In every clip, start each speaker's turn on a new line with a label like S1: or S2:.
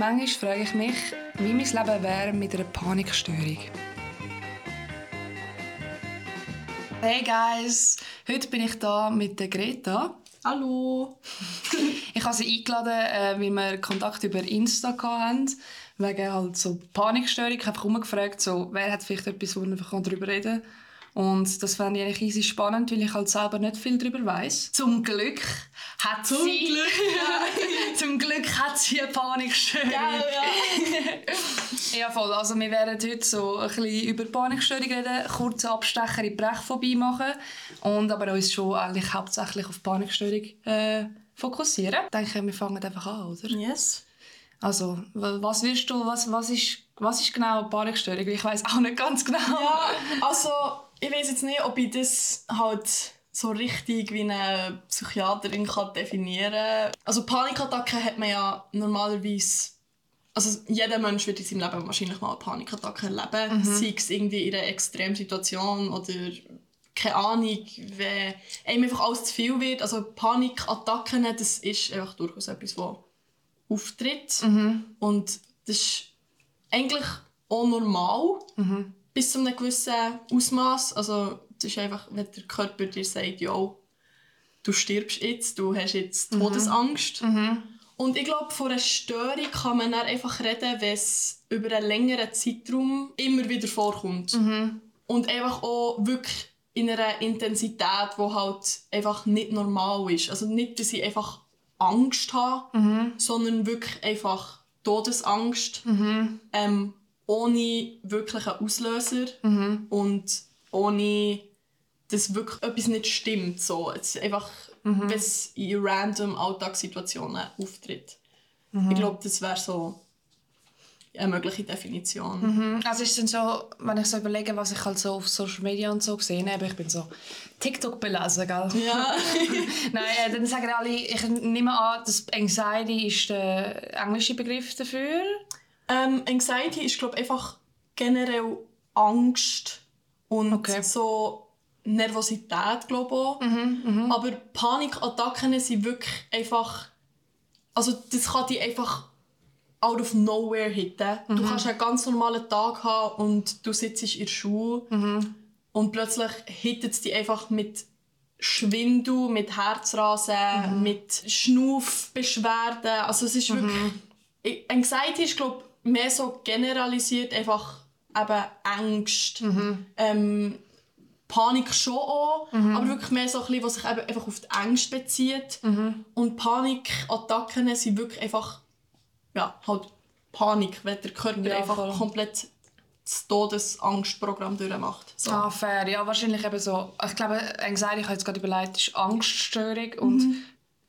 S1: Manchmal frage ich mich, wie mein Leben wäre mit einer Panikstörung. Hey guys, heute bin ich da mit der Greta.
S2: Hallo.
S1: ich habe sie eingeladen, äh, weil wir Kontakt über Insta hatten, wegen halt so Panikstörung. Ich habe einfach umgefragt, so, wer hat vielleicht etwas, wo man darüber reden kann. Und das fand ich eigentlich easy spannend, weil ich halt selber nicht viel darüber weiß. Zum Glück hat
S2: zum
S1: sie...
S2: Glück,
S1: ja. zum Glück hat sie eine Panikstörung.
S2: Ja, ja.
S1: ja, voll. Also wir werden heute so ein bisschen über Panikstörung reden, kurze Abstecher in Brechphobie machen und aber uns schon eigentlich hauptsächlich auf Panikstörung äh, fokussieren. Ich denke, wir fangen einfach an, oder?
S2: Yes.
S1: Also, was wirst du, was, was, ist, was ist genau Panikstörung? Ich weiß auch nicht ganz genau.
S2: Ja, also ich weiß jetzt nicht, ob ich das halt so richtig wie eine Psychiaterin kann definieren kann. Also Panikattacken hat man ja normalerweise also jeder Mensch wird in seinem Leben wahrscheinlich mal eine Panikattacke erleben, mhm. sei es irgendwie in einer Extremsituation oder keine Ahnung, wenn einem einfach alles zu viel wird. Also Panikattacken, das ist einfach durchaus etwas, was auftritt. Mhm. Und das ist eigentlich auch normal. Mhm bis zu einem gewissen Ausmaß. Also das ist einfach, wenn der Körper dir sagt, ja, du stirbst jetzt, du hast jetzt mhm. Todesangst. Mhm. Und ich glaube, von einer Störung kann man dann einfach reden, wenn es über einen längeren Zeitraum immer wieder vorkommt. Mhm. Und einfach auch wirklich in einer Intensität, die halt einfach nicht normal ist. Also nicht, dass ich einfach Angst habe, mhm. sondern wirklich einfach Todesangst. Mhm. Ähm, ohne wirklichen Auslöser mhm. und ohne dass wirklich etwas nicht stimmt. So. Es einfach, mhm. wenn es in random Alltagssituationen auftritt. Mhm. Ich glaube, das wäre so eine mögliche Definition.
S1: Mhm. Also ist es so, wenn ich so überlege, was ich halt so auf Social Media und so gesehen habe, ich bin so TikTok belesen, gell?
S2: Ja.
S1: Nein, äh, dann sagen alle, ich nehme an, dass Anxiety ist der englische Begriff dafür.
S2: Ähm, Anxiety ist, glaube einfach generell Angst und okay. so Nervosität, glaube ich. Mhm, mh. Aber Panikattacken sind wirklich einfach... Also das kann dich einfach out of nowhere hitten. Mhm. Du kannst einen ganz normalen Tag haben und du sitzt in der Schule mhm. und plötzlich hittet es dich einfach mit Schwindel, mit Herzrasen, mhm. mit Schnaufbeschwerden. Also es ist wirklich... Mhm. Anxiety ist, glaube mehr so generalisiert einfach eben Ängste. Mhm. Ähm, Panik schon auch, mhm. aber wirklich mehr so ein bisschen, was sich eben einfach auf die Ängste bezieht. Mhm. Und Panikattacken sind wirklich einfach, ja, halt Panik, wenn der Körper ja, einfach voll. komplett das Todesangstprogramm durchmacht.
S1: So. Ah, fair. Ja, wahrscheinlich eben so. Ich glaube, Anxiety, ich habe jetzt gerade überlegt, ist Angststörung und mhm.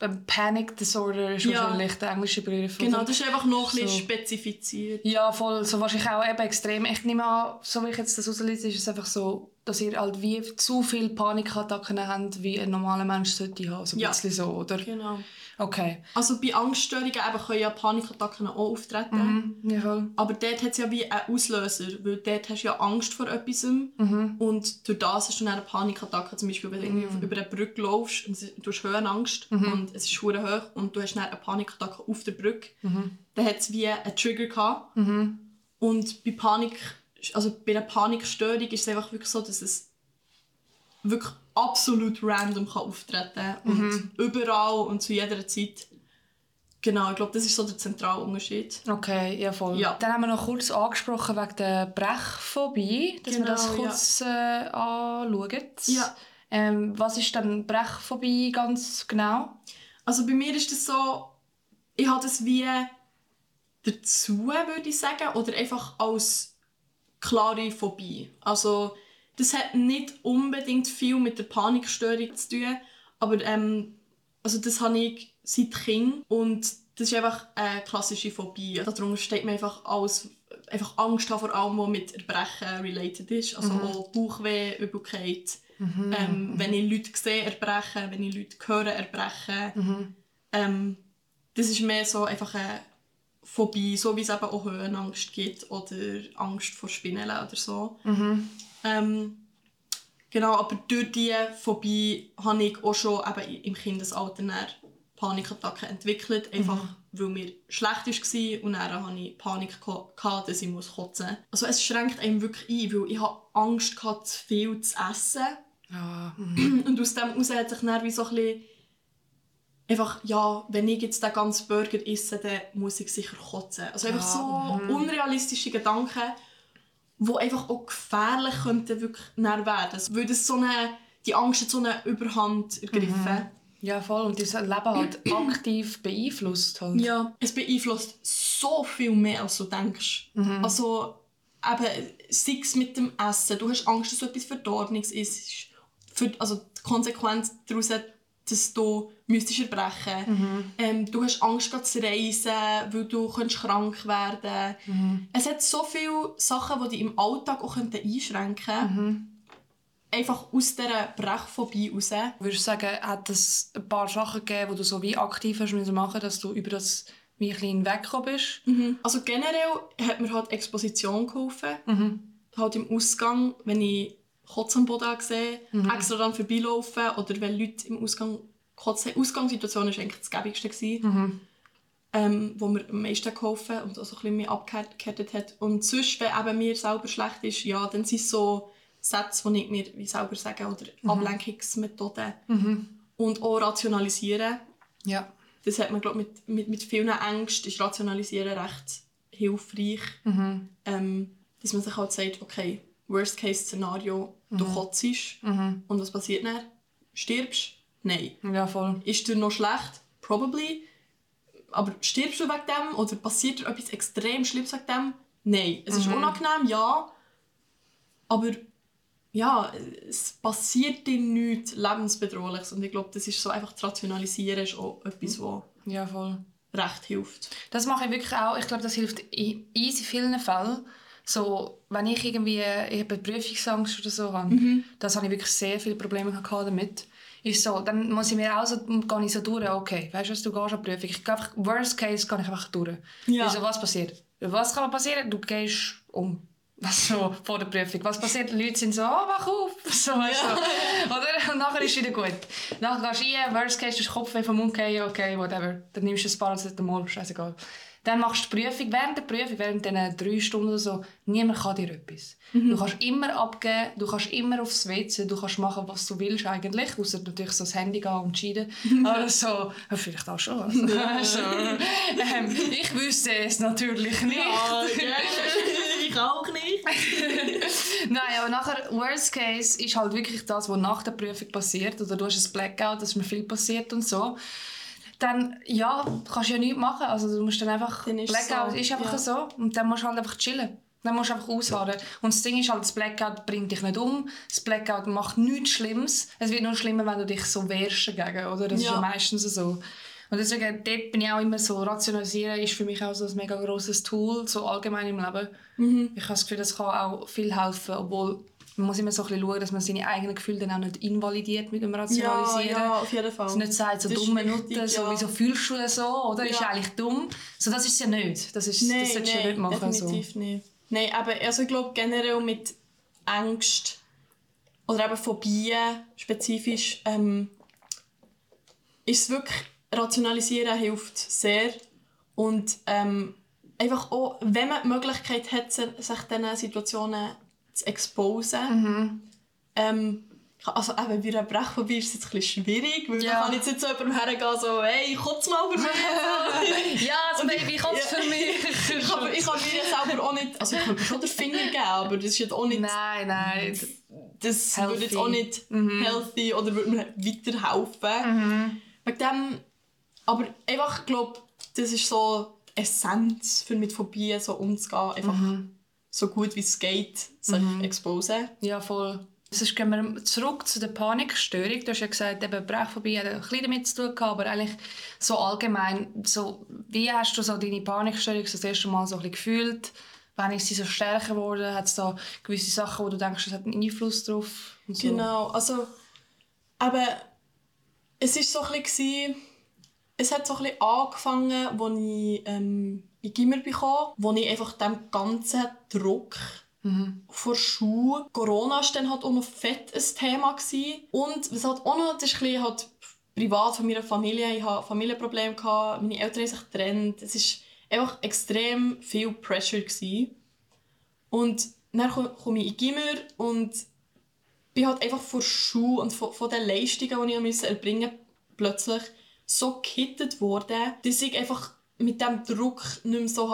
S1: Panic Disorder ist ja. wahrscheinlich der englische Begriff.
S2: Genau, das ist einfach noch ein so. spezifiziert.
S1: Ja, voll. So wahrscheinlich auch eben extrem. Ich nehme an, so wie ich jetzt das auslese, ist es einfach so, dass ihr halt wie zu viele Panikattacken habt, wie ein normaler Mensch sollte haben. So ein ja. bisschen so, oder?
S2: Genau.
S1: Okay.
S2: Also bei Angststörungen eben können ja Panikattacken auch auftreten.
S1: Mhm, ja.
S2: Aber dort hat es ja wie einen Auslöser, weil dort hast du ja Angst vor etwas mhm. und durch das hast du dann eine Panikattacke. Zum Beispiel, wenn du mhm. über eine Brücke laufst und du hast Höhenangst mhm. und es ist hoch und du hast dann eine Panikattacke auf der Brücke, mhm. dann hat es wie einen Trigger gehabt. Mhm. Und bei Panik, also bei einer Panikstörung ist es einfach wirklich so, dass es wirklich absolut random kann auftreten und mhm. überall und zu jeder Zeit. Genau, ich glaube, das ist so der zentrale Unterschied.
S1: Okay, ja voll. Ja. Dann haben wir noch kurz angesprochen wegen der Brechphobie, dass genau, wir das genau, kurz ja. äh, anschauen.
S2: Ja.
S1: Ähm, was ist dann Brechphobie ganz genau?
S2: Also bei mir ist das so, ich habe das wie dazu, würde ich sagen, oder einfach als klare Phobie. Also das hat nicht unbedingt viel mit der Panikstörung zu tun, aber ähm, also das habe ich seit Kind und das ist einfach eine klassische Phobie. Darunter steht mir einfach alles, einfach Angst haben vor allem, was mit Erbrechen related ist. Also mhm. auch Bauchweh, Übelkeit. Mhm. Ähm, wenn ich Leute sehe erbrechen, wenn ich Leute höre erbrechen. Mhm. Ähm, das ist mehr so einfach eine Phobie, so wie es eben auch Höhenangst gibt oder Angst vor Spinnen oder so. Mhm. Ähm, genau, aber durch diese Phobie habe ich auch schon eben im Kindesalter Panikattacken entwickelt. Einfach, mhm. weil mir schlecht war und dann hatte ich Panik, gehabt, dass ich kotzen muss. Also es schränkt einem wirklich ein, weil ich hatte Angst, gehabt, zu viel zu essen.
S1: Ja.
S2: Und aus dem heraus hat sich dann wie so ein bisschen einfach, ja, wenn ich jetzt den ganzen Burger esse, dann muss ich sicher kotzen. Also einfach so
S1: Ja, mhm.
S2: unrealistische Gedanken, die einfach auch gefährlich könnten wirklich werden. Weil das so eine, die Angst hat so eine Überhand ergriffen.
S1: Ja, voll. Und unser Leben halt aktiv beeinflusst. Halt.
S2: Ja, es beeinflusst so viel mehr, als du denkst. Also, eben, sei es mit dem Essen, du hast Angst, dass du etwas Verdorbenes isst. Für, also die Konsequenz daraus, dass du müsstest erbrechen ähm, Du hast Angst, zu reisen, weil du krank werden Es hat so viele Sachen, die dich im Alltag auch einschränken könnten. Einfach aus dieser Brechphobie raus.
S1: Würdest du sagen, hat es ein paar Sachen gegeben, die du so wie aktiv hast müssen machen, dass du über das wie ein hinweggekommen bist?
S2: Also generell hat mir halt Exposition geholfen. Halt im Ausgang, wenn ich Kotz am Boden gesehen extra dann vorbeilaufen oder wenn Leute im Ausgang Kotz haben. Ausgangssituation war eigentlich das gäbigste, gewesen, ähm, wo mir am meisten geholfen und auch so ein bisschen mich abgehärtet hat. Und sonst, wenn eben mir selber schlecht ist, ja, dann sind es so Sätze, die ich mir wie selber sage oder Ablenkungsmethoden. Und auch rationalisieren.
S1: Ja.
S2: Das hat man, glaub, mit, mit, mit vielen Ängsten ist Rationalisieren recht hilfreich. Ähm, dass man sich halt sagt, okay, Worst-Case-Szenario, du kotzt und was passiert dann? Stirbst? Nein.
S1: Ja, voll.
S2: Ist dir noch schlecht? Probably. Aber stirbst du wegen dem? Oder passiert dir etwas extrem Schlimmes wegen dem? Nein. Es ist unangenehm, ja. Aber ja, es passiert dir nichts Lebensbedrohliches. Und ich glaube, das ist so einfach zu rationalisieren, ist auch etwas, was
S1: Ja, voll.
S2: recht hilft.
S1: Das mache ich wirklich auch. Ich glaube, das hilft in easy vielen Fällen. So, wenn ich irgendwie ich habe Prüfungsangst oder so habe, das habe ich wirklich sehr viele Probleme gehabt damit. Ist so, dann muss ich mir auch so, gehe ich so durch, okay, weißt du was, du gehst an die Prüfung. Ich gehe einfach, worst case, gehe ich einfach durch.
S2: Ja.
S1: Also, was passiert? Was kann passieren? Du gehst um. Was so vor der Prüfung. Was passiert? Die Leute sind so, oh, wach auf. So, weißt du. Oder? Und nachher ist es wieder gut. Nachher gehst du rein, worst case, du hast Kopf vom Mund fallen, okay, whatever. Dann nimmst du ein Paracetamol, scheißegal. Dann machst du die Prüfung. Während der Prüfung, während diesen drei Stunden oder so, niemand kann dir etwas. Du kannst immer abgeben, du kannst immer aufs WC, du kannst machen, was du willst eigentlich, außer natürlich so das Handy gehen und scheiden. Aber so, vielleicht auch schon. Also, so, ähm, ich wüsste es natürlich nicht.
S2: ich auch nicht.
S1: Nein, aber nachher, worst case, ist halt wirklich das, was nach der Prüfung passiert. Oder du hast ein Blackout, dass mir viel passiert und so. Dann, ja, kannst du ja nichts machen. Also du musst dann einfach,
S2: Dann ist
S1: Blackout
S2: so,
S1: ist einfach
S2: ja.
S1: so. Und dann musst du halt einfach chillen. Dann musst du einfach ausharren. Und das Ding ist halt, das Blackout bringt dich nicht um. Das Blackout macht nichts Schlimmes. Es wird nur schlimmer, wenn du dich so wehrst dagegen, oder? Das ist
S2: Ja.
S1: ja meistens so. Und deswegen, dort bin ich auch immer so, rationalisieren ist für mich auch so ein mega grosses Tool, so allgemein im Leben.
S2: Mhm.
S1: Ich habe das Gefühl, das kann auch viel helfen, obwohl man muss immer so ein bisschen schauen, dass man seine eigenen Gefühle dann auch nicht invalidiert mit dem
S2: Ja,
S1: Rationalisieren.
S2: ja, auf jeden Fall.
S1: Dass man nicht sagt, so
S2: Das ist
S1: dumme Nutte, so,
S2: ja.
S1: wieso fühlst du das so, oder? Ist
S2: Ja.
S1: eigentlich dumm. So, das ist es ja nicht. Das, ist,
S2: Nein,
S1: das solltest du
S2: nein,
S1: nicht machen. So.
S2: definitiv nicht. Nein, aber also ich glaube generell mit Angst oder eben Phobien spezifisch ähm, ist es wirklich, rationalisieren hilft sehr und ähm, einfach auch, wenn man die Möglichkeit hat, sich diesen Situationen zu exposen, ähm, also eben bei einer Brechphobie ist es jetzt ein bisschen schwierig, weil
S1: Ja.
S2: man kann jetzt nicht zu jemandem hergehen so «Hey, kotz mal über mich!»
S1: Ja, das Baby
S2: Ja.
S1: für mich.
S2: ich kann, ich kann mir ja selber auch nicht, also ich könnte schon den Finger geben, aber das ist jetzt auch nicht,
S1: Nein, nein.
S2: das
S1: Healthy.
S2: würde jetzt auch nicht healthy oder würde mir weiterhelfen. Wegen dem, aber einfach, ich glaube, das ist so die Essenz, für mit Phobien so umzugehen, einfach so gut wie es geht, sich exposen.
S1: Ja, voll. Sonst gehen wir zurück zu der Panikstörung. Du hast ja gesagt, eben Brechphobie hat ein bisschen damit zu tun gehabt, aber eigentlich so allgemein, so, wie hast du so deine Panikstörung so das erste Mal so ein bisschen gefühlt? Wann ist sie so stärker geworden? Hat es da gewisse Sachen, wo du denkst, das hat einen Einfluss drauf? So?
S2: Genau, also aber es ist so ein bisschen, es hat so ein bisschen angefangen, als ich ähm, in Gimmer bekam, wo ich einfach dem ganzen Druck vor Schule. Corona war dann halt auch noch fett ein Thema. Gewesen. Und was halt auch noch, das ist ein halt privat von meiner Familie. Ich hatte Familienprobleme, gehabt, meine Eltern haben sich getrennt. Es war einfach extrem viel Pressure. Gewesen. Und dann komme ich in Gimmer und bin halt einfach von Schule und von, von den Leistungen, die ich erbringen musste, plötzlich so gekittet worden, dass ich einfach mit dem Druck nicht mehr so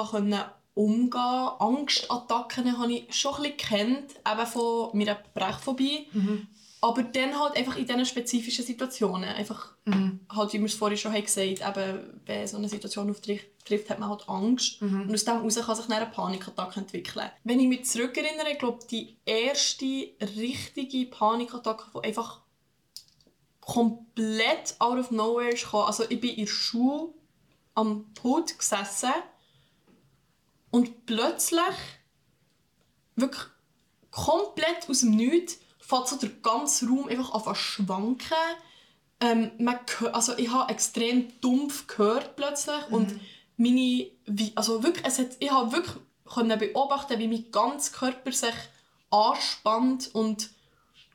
S2: umgehen konnte. Angstattacken habe ich schon ein bisschen kennt, eben von meiner Brechphobie. Mhm. Aber dann halt einfach in diesen spezifischen Situationen. Einfach, mhm. halt, wie wir es vorhin schon gesagt haben, eben, wenn so eine Situation auftrifft, hat man halt Angst. Mhm. Und aus dem heraus kann sich eine Panikattacke entwickeln. Wenn ich mich zurückerinnere, ich glaube, die erste richtige Panikattacke, die einfach komplett out of nowhere kam. Also ich bin in der Schule am Pult gesessen und plötzlich wirklich komplett aus dem Nichts fängt so der ganze Raum einfach an zu schwanken. Ähm, man also ich habe extrem dumpf gehört plötzlich mhm. und meine, also wirklich, es hat, ich habe wirklich können beobachten, wie mein ganzer Körper sich anspannt und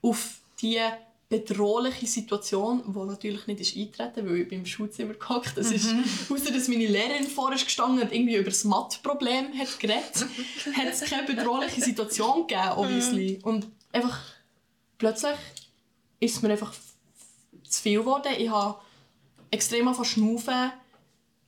S2: auf die bedrohliche Situation, die natürlich nicht ist eintreten weil ich beim Schulzimmer gehockt Das ist, mhm. außer dass meine Lehrerin vorher gestanden und irgendwie über das Math-Problem hat geredet, hat es keine bedrohliche Situation gegeben, obviously. Mhm. Und einfach plötzlich ist es mir einfach zu viel geworden. Ich habe extrem angefangen schnaufen,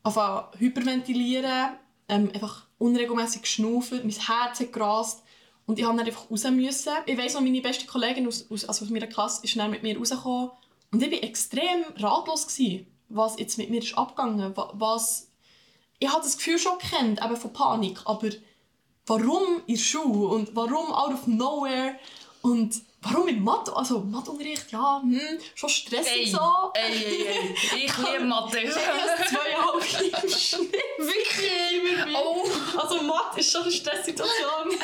S2: angefangen hyperventilieren, ähm, einfach unregelmäßig geschnaufen, mein Herz hat gerast und ich musste einfach raus. Müssen. Ich weiss noch, meine beste Kollegin aus, aus, also aus meiner Klasse ist dann mit mir rausgekommen und ich war extrem ratlos, gewesen, was jetzt mit mir ist abgegangen was Ich hatte das Gefühl schon kennt, eben von Panik, aber warum in der und warum out of nowhere und Warum mit Mathe? Also Matheunterricht, ja, hm, schon stressig ey, so.
S1: Ey, ey, ey. Ich liebe Mathe.
S2: ich habe zweieinhalb im Schnitt.
S1: Wirklich?
S2: Oh. Also Mathe ist schon eine Stresssituation.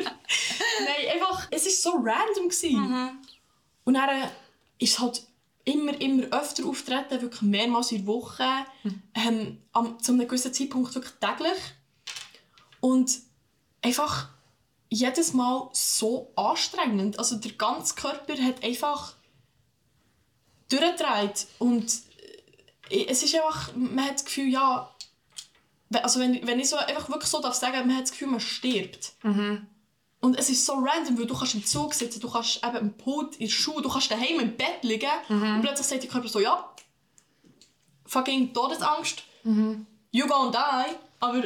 S2: nein, einfach, es war so random. Mhm. Und dann äh, ist es halt immer, immer öfter auftreten, wirklich mehrmals in der Woche. Mhm. Ähm, am, zu einem gewissen Zeitpunkt wirklich täglich. Und einfach jedes Mal so anstrengend. Also der ganze Körper hat einfach durchgedreht und äh, es ist einfach, man hat das Gefühl, ja, also wenn, wenn ich so einfach wirklich so darf sagen, man hat das Gefühl, man stirbt. Mhm. Und es ist so random, weil du kannst im Zug sitzen, du kannst eben im Pult, in der Schule, du kannst daheim im Bett liegen mhm. und plötzlich sagt der Körper so, ja, fucking Todesangst, mhm. you gonna die, aber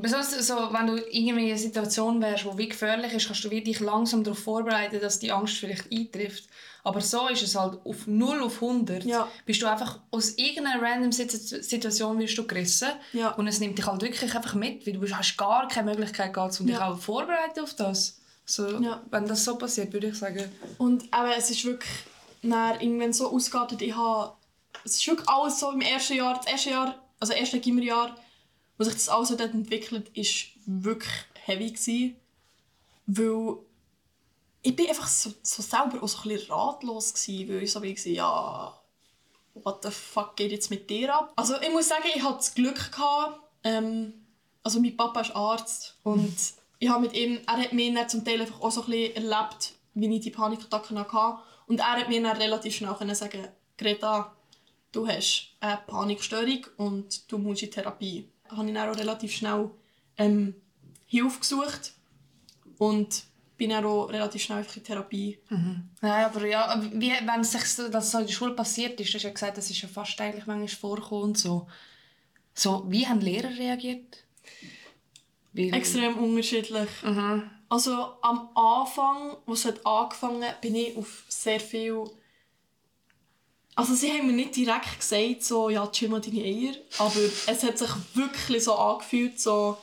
S1: Besonders so, wenn du in einer Situation wärst, die wie gefährlich ist, kannst du dich langsam darauf vorbereiten, dass die Angst vielleicht eintrifft. Aber so ist es halt auf 0 auf 100. Ja. Bist du einfach aus irgendeiner random Situation wirst du gerissen. Ja. Und es nimmt dich halt wirklich einfach mit, weil du hast gar keine Möglichkeit gehabt, um dich auch vorbereiten auf das. So, ja. Wenn das so passiert, würde ich sagen.
S2: Und aber es ist wirklich dann, irgendwann so ausgeartet, ich habe, es ist wirklich alles so im ersten Jahr, das erste Jahr, also erste Gimmerjahr, wo sich das alles dort entwickelt, ist wirklich heavy gewesen, weil ich bin einfach so, so selber auch so ein bisschen ratlos gewesen, weil ich so wie ja, what the fuck geht jetzt mit dir ab? Also ich muss sagen, ich hatte das Glück gehabt, ähm, also mein Papa ist Arzt und ich habe mit ihm, er hat mir dann zum Teil einfach auch so ein bisschen erlebt, wie ich die Panikattacken hatte. Und er hat mir dann relativ schnell können sagen, Greta, du hast eine Panikstörung und du musst in Therapie habe ich dann auch relativ schnell ähm, Hilfe gesucht und bin dann auch relativ schnell in Therapie.
S1: Mhm. Ja, aber ja, wie, wenn es sich so, das so in der Schule passiert ist, du hast ja gesagt, das ist ja fast eigentlich manchmal vorgekommen so. so. Wie haben Lehrer reagiert?
S2: Wie, Extrem unterschiedlich. Mhm. Also am Anfang, als es angefangen hat, bin ich auf sehr viel also sie haben mir nicht direkt gesagt, so, ja, chill mal deine Eier, aber es hat sich wirklich so angefühlt, so,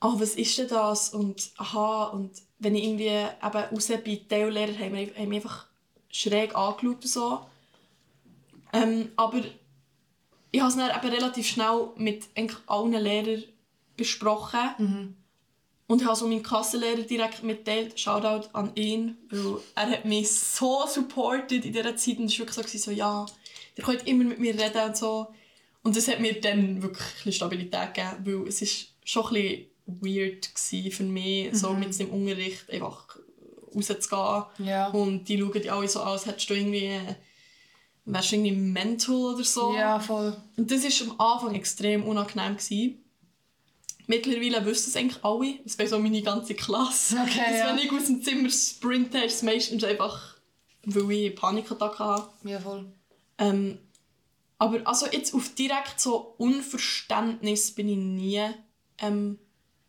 S2: ah, was ist denn das? Und aha, und wenn ich irgendwie eben raus bin, Teillehrer haben mich haben einfach schräg angeschaut und so. Ähm, aber ich habe es dann eben relativ schnell mit allen Lehrern besprochen. Mhm. Und ich habe so meinen Klassenlehrer direkt mitteilt, Shoutout an ihn, weil er hat mich so supportet in dieser Zeit und es war wirklich so, so ja, ihr könnt immer mit mir reden und so. Und das hat mir dann wirklich ein Stabilität gegeben, weil es ist schon ein bisschen weird für mich, mhm. so mit dem Unterricht einfach rauszugehen. Ja. Und die schauen die alle so an, als hättest du irgendwie wärst du irgendwie mental oder so.
S1: Ja, voll.
S2: Und das war am Anfang extrem unangenehm. Gewesen. Mittlerweile wissen es eigentlich alle. Das wäre so meine ganze Klasse.
S1: Okay,
S2: dass,
S1: ja.
S2: Wenn ich aus dem Zimmer sprinte, ist es meistens einfach, weil ich Panikattacken habe.
S1: Ja, voll.
S2: Ähm, aber also jetzt auf direkt so Unverständnis bin ich nie ähm,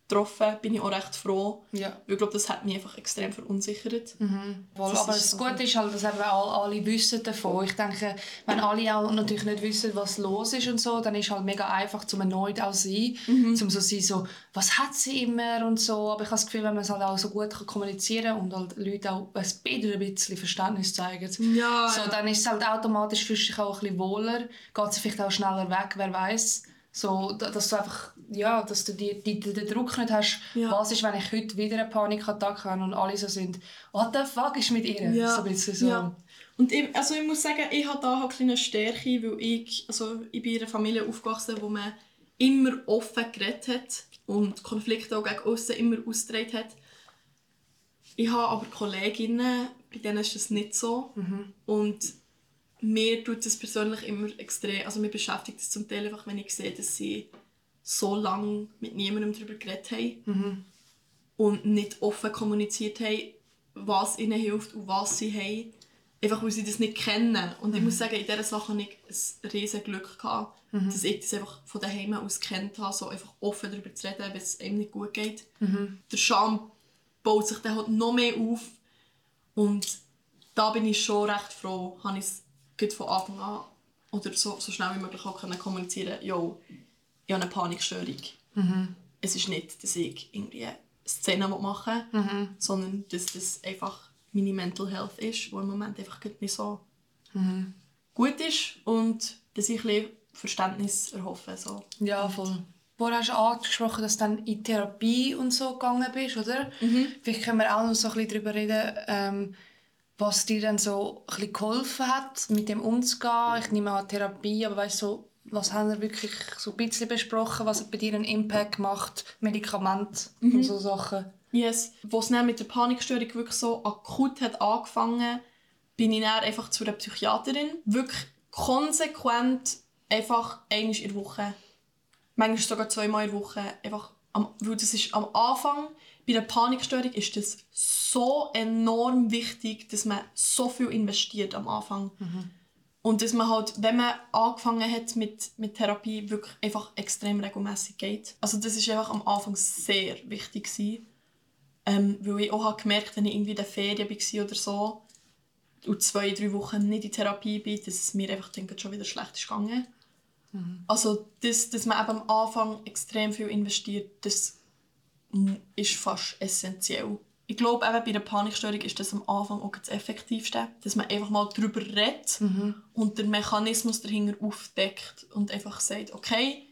S2: getroffen. Bin ich auch recht froh.
S1: Ja.
S2: Weil ich glaube, das hat mich einfach extrem verunsichert.
S1: Voll.
S2: Das
S1: Aber das
S2: so.
S1: Gute ist halt, dass eben alle, alle wissen davon. Ich denke, wenn alle auch natürlich nicht wissen, was los ist und so, dann ist halt mega einfach, zum erneut auch sein,
S2: Mhm.
S1: zum so sein, so, was hat sie immer und so. Aber ich habe das Gefühl, wenn man es halt auch so gut kann kommunizieren und halt Leute auch ein bisschen, ein bisschen Verständnis zeigen,
S2: Ja,
S1: so, dann ist es halt automatisch fühlst du dich auch ein bisschen wohler, geht sie vielleicht auch schneller weg, wer weiß. So, da- dass du einfach, ja, dass du die, die, den Druck nicht hast,
S2: Ja.
S1: was ist, wenn ich heute wieder eine Panikattacke habe und alle so sind, what the fuck ist mit ihr?
S2: Ja.
S1: So ein bisschen so.
S2: Ja. Und ich, also ich muss sagen, ich habe da halt eine kleine Stärke, weil ich, also ich bin in einer Familie aufgewachsen, wo man immer offen geredet hat und Konflikte auch gegen aussen immer ausgetragen hat. Ich habe aber Kolleginnen, bei denen ist das nicht so. Und mir tut das persönlich immer extrem, also mir beschäftigt es zum Teil einfach, wenn ich sehe, dass sie so lange mit niemandem darüber geredet haben und nicht offen kommuniziert haben, was ihnen hilft und was sie haben. Einfach weil sie das nicht kennen. Und ich muss sagen, in dieser Sache hatte ich ein riesen Glück, gehabt, dass ich das einfach von daheim aus kennt habe, so einfach offen darüber zu reden, wenn es einem nicht gut geht. Der Scham baut sich dann halt noch mehr auf. Und da bin ich schon recht froh, habe ich es von Anfang an oder so, so schnell wie möglich auch können kommunizieren yo, ich habe eine Panikstörung. Es ist nicht, dass ich irgendwie eine Szene machen will, sondern dass das einfach meine Mental Health ist, die im Moment einfach nicht so gut ist und dass ich ein bisschen Verständnis erhoffe. So.
S1: Ja, voll. Vorher hast du angesprochen, dass du dann in Therapie und so gegangen bist, oder? Vielleicht können wir auch noch so ein bisschen darüber reden, ähm, was dir dann so ein geholfen hat, mit dem umzugehen. Ich nehme an Therapie, aber weißt so, was haben wir wirklich so ein bisschen besprochen, was hat bei dir einen Impact macht, Medikamente und so Sachen?
S2: Yes. Wo es dann mit der Panikstörung wirklich so akut hat angefangen, bin ich dann einfach zu einer Psychiaterin. Wirklich konsequent einfach einmal in der Woche. Manchmal sogar zweimal in der Woche. Einfach am, weil das ist am Anfang, bei einer Panikstörung ist das so enorm wichtig, dass man so viel investiert am Anfang. Und dass man halt, wenn man angefangen hat mit, mit Therapie, wirklich einfach extrem regelmäßig geht. Also das ist einfach am Anfang sehr wichtig gewesen. Ähm, weil ich auch habe gemerkt, wenn ich irgendwie in der Ferien war oder so und zwei, drei Wochen nicht in Therapie bin, dass es mir einfach dann schon wieder schlecht ist gegangen. Also, das, dass man eben am Anfang extrem viel investiert, das ist fast essentiell. Ich glaube, eben bei der Panikstörung ist das am Anfang auch das Effektivste, dass man einfach mal darüber redet und den Mechanismus dahinter aufdeckt und einfach sagt, okay,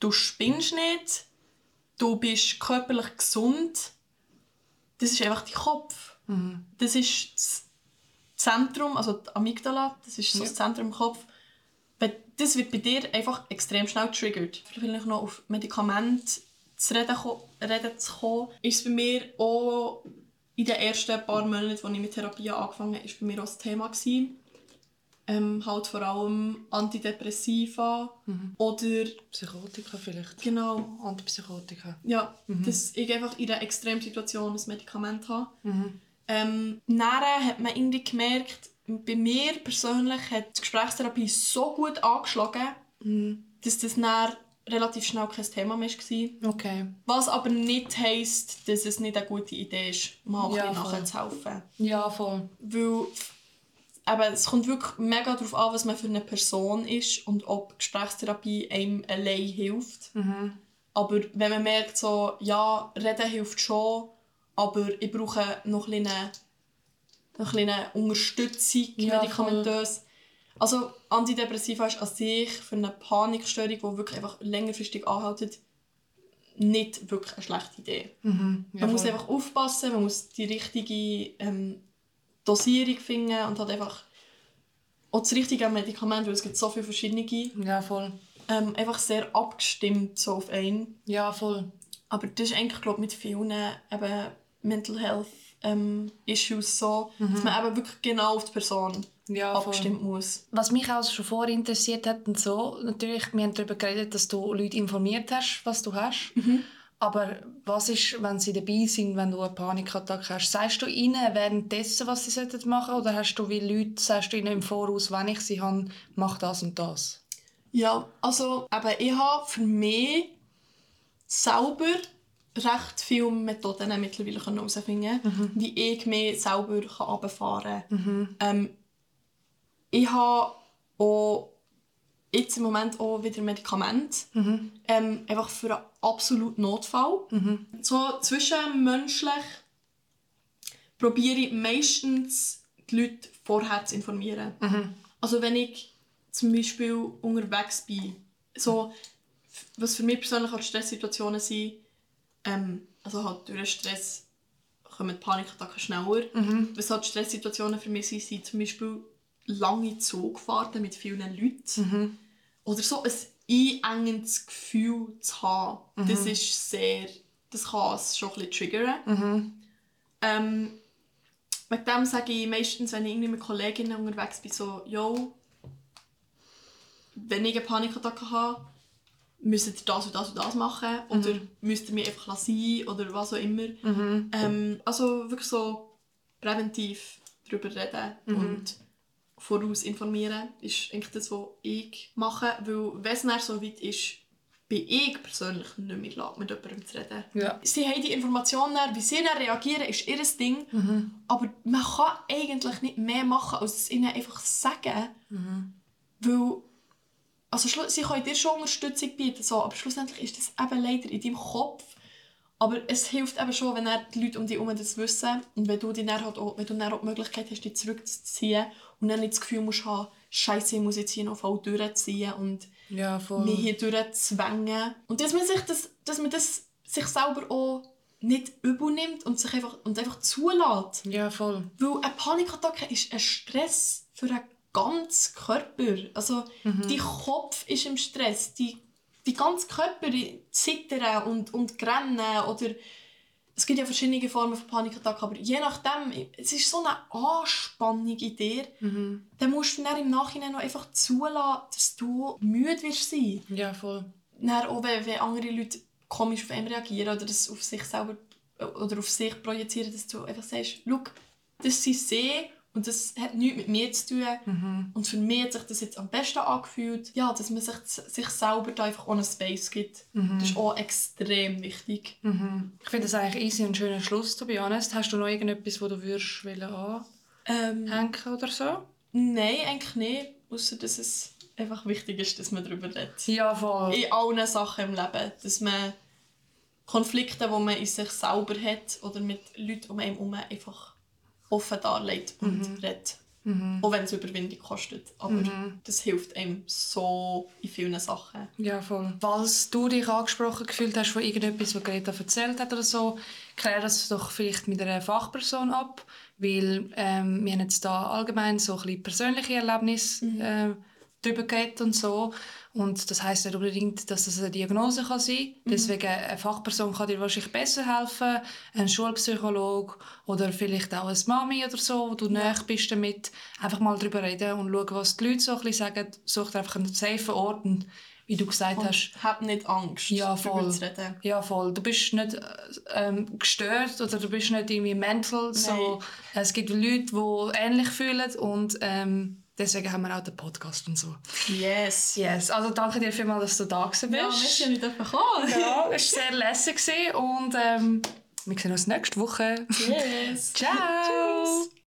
S2: du spinnst nicht, du bist körperlich gesund, das ist einfach dein Kopf. Das ist das Zentrum, also die Amygdala, das ist so das Zentrum im Kopf. Das wird bei dir einfach extrem schnell getriggert. Vielleicht noch auf Medikamente zu reden, reden zu kommen, ist es bei mir auch in den ersten paar Monaten, als ich mit Therapie angefangen habe, ist bei mir auch das Thema gewesen. Ähm, halt vor allem Antidepressiva oder
S1: Psychotika vielleicht.
S2: genau
S1: Antipsychotika.
S2: ja, dass ich einfach in einer Extremsituation ein Medikament habe. Ähm, nachher hat man irgendwie gemerkt, bei mir persönlich hat die Gesprächstherapie so gut angeschlagen, dass das dann relativ schnell kein Thema mehr war.
S1: Okay.
S2: Was aber nicht heisst, dass es nicht eine gute Idee ist, mal ein
S1: Ja,
S2: bisschen
S1: voll.
S2: nachzuhelfen.
S1: Ja, voll.
S2: Weil eben, es kommt wirklich mega darauf an, was man für eine Person ist und ob Gesprächstherapie einem allein hilft. Aber wenn man merkt, so, ja, reden hilft schon, aber ich brauche noch ein bisschen, noch ein bisschen Unterstützung
S1: Ja,
S2: medikamentös. Also Antidepressiva ist an sich für eine Panikstörung, die wirklich einfach längerfristig anhält, nicht wirklich eine schlechte Idee.
S1: Mhm. Ja,
S2: Man muss einfach aufpassen, man muss die richtige ähm, Dosierung finden und hat einfach auch das richtige Medikament, weil es gibt so viele verschiedene,
S1: Ja, voll.
S2: ähm, einfach sehr abgestimmt so auf einen.
S1: Ja, voll.
S2: Aber das ist eigentlich, glaube mit vielen eben Mental Health ähm, Issues so, dass man eben wirklich genau auf die Person
S1: Ja, voll.
S2: abgestimmt muss.
S1: Was mich auch schon vorher interessiert hat und so, natürlich, wir haben darüber geredet, dass du Leute informiert hast, was du hast. Aber was ist, wenn sie dabei sind, wenn du eine Panikattacke hast? Sagst du ihnen währenddessen, was sie machen sollten? Oder hast du wie Leute, sagst du ihnen im Voraus, wenn ich sie habe, mach das und das?
S2: Ja, also eben, ich habe für mich selber recht viele Methoden mittlerweile herausfinden können, wie ich mich selber runterfahren kann. Ähm, ich habe auch jetzt im Moment auch wieder Medikamente. Ähm, einfach für einen absoluten Notfall. So zwischenmenschlich probiere ich meistens die Leute vorher zu informieren. Also wenn ich zum Beispiel unterwegs bin, so, was für mich persönlich halt Stresssituationen sind, ähm, also halt durch den Stress kommen die Panikattacken schneller. Was halt Stresssituationen für mich sind, sind zum Beispiel lange Zugfahrten mit vielen Leuten. Oder so ein einengendes Gefühl zu haben, das ist sehr, das kann es schon ein bisschen triggern. Ähm, wegen dem sage ich meistens, wenn ich irgendwie mit Kolleginnen unterwegs bin, so, yo, wenn ich eine Panikattacke habe, müsst ihr das und das und das machen oder müsst ihr mich einfach sein oder was auch immer. Ähm, also wirklich so präventiv darüber reden und voraus informieren ist eigentlich das, was ich mache, weil wenn es dann so weit ist, bin ich persönlich nicht mehr Lage, mit jemandem zu reden.
S1: Ja.
S2: Sie haben die Informationen, wie sie dann reagieren, ist ihr Ding. Aber man kann eigentlich nicht mehr machen, als es ihnen einfach sagen. Weil, also sie können dir schon Unterstützung bieten, so, aber schlussendlich ist das eben leider in deinem Kopf. Aber es hilft eben schon, wenn die Leute um dich herum das wissen und wenn du, die dann halt auch, wenn du dann auch die Möglichkeit hast, dich zurückzuziehen und dann nicht das Gefühl musst haben, Scheiße, ich muss jetzt hier noch voll durchziehen und
S1: Ja, voll.
S2: mich hier durchzwängen. Und dass man sich das, dass man das sich selber auch nicht übel nimmt und sich einfach, und einfach zulässt.
S1: Ja, voll.
S2: Weil eine Panikattacke ist ein Stress für den ganzen Körper. Also, dein Kopf ist im Stress, die, die ganze Körper zittern und, und rennen oder es gibt ja verschiedene Formen von Panikattacken, aber je nachdem, es ist so eine Anspannung in dir, dann musst du dann im Nachhinein noch einfach zulassen, dass du müde wirst sein.
S1: Ja, voll.
S2: Dann auch wenn, wenn andere Leute komisch auf einen reagieren oder das auf sich selber oder auf sich projizieren, dass du einfach sagst, schau, das sind sie und das hat nichts mit mir zu tun. Und für mich hat sich das jetzt am besten angefühlt, ja, dass man sich, sich selber da einfach ohne Space gibt. Das ist auch extrem wichtig.
S1: Ich finde das eigentlich easy und schöner Schluss, to be honest. Hast du noch irgendetwas, wo du würdest wollen
S2: Ähm,
S1: anhängen oder so?
S2: nein, eigentlich nicht. Außer dass es einfach wichtig ist, dass man darüber redet.
S1: Ja, voll.
S2: in allen Sachen im Leben. Dass man Konflikte, die man in sich selber hat oder mit Leuten um einen herum einfach offen darlegt und redet. Auch wenn es Überwindung kostet. Aber das hilft einem so in vielen Sachen.
S1: Ja, voll. Falls du dich angesprochen gefühlt hast von irgendetwas, was Greta erzählt hat oder so, klär das doch vielleicht mit einer Fachperson ab, weil ähm, wir haben jetzt da allgemein so ein bisschen persönliche Erlebnisse äh, darüber geredet und so. Und das heißt nicht unbedingt, dass das eine Diagnose kann sein kann. Deswegen eine Fachperson kann dir wahrscheinlich besser helfen, ein Schulpsychologe oder vielleicht auch eine Mami oder so, wo du ja. näher bist damit. Einfach mal darüber reden und schauen, was die Leute so ein bisschen sagen. Such dir einfach einen safen Ort und wie du gesagt hast,
S2: Hab nicht Angst,
S1: ja, voll.
S2: zu reden.
S1: Ja, voll. Du bist nicht ähm, gestört oder du bist nicht irgendwie mental. So. Es gibt Leute, die ähnlich fühlen und ähm, deswegen haben wir auch den Podcast und so.
S2: Yes.
S1: Yes, also danke dir vielmals, dass du da gewesen bist.
S2: Ja, wir sind nicht gekommen.
S1: Ja, es war sehr lässig und ähm, wir sehen uns nächste Woche.
S2: Yes.
S1: Ciao.
S2: Tschüss.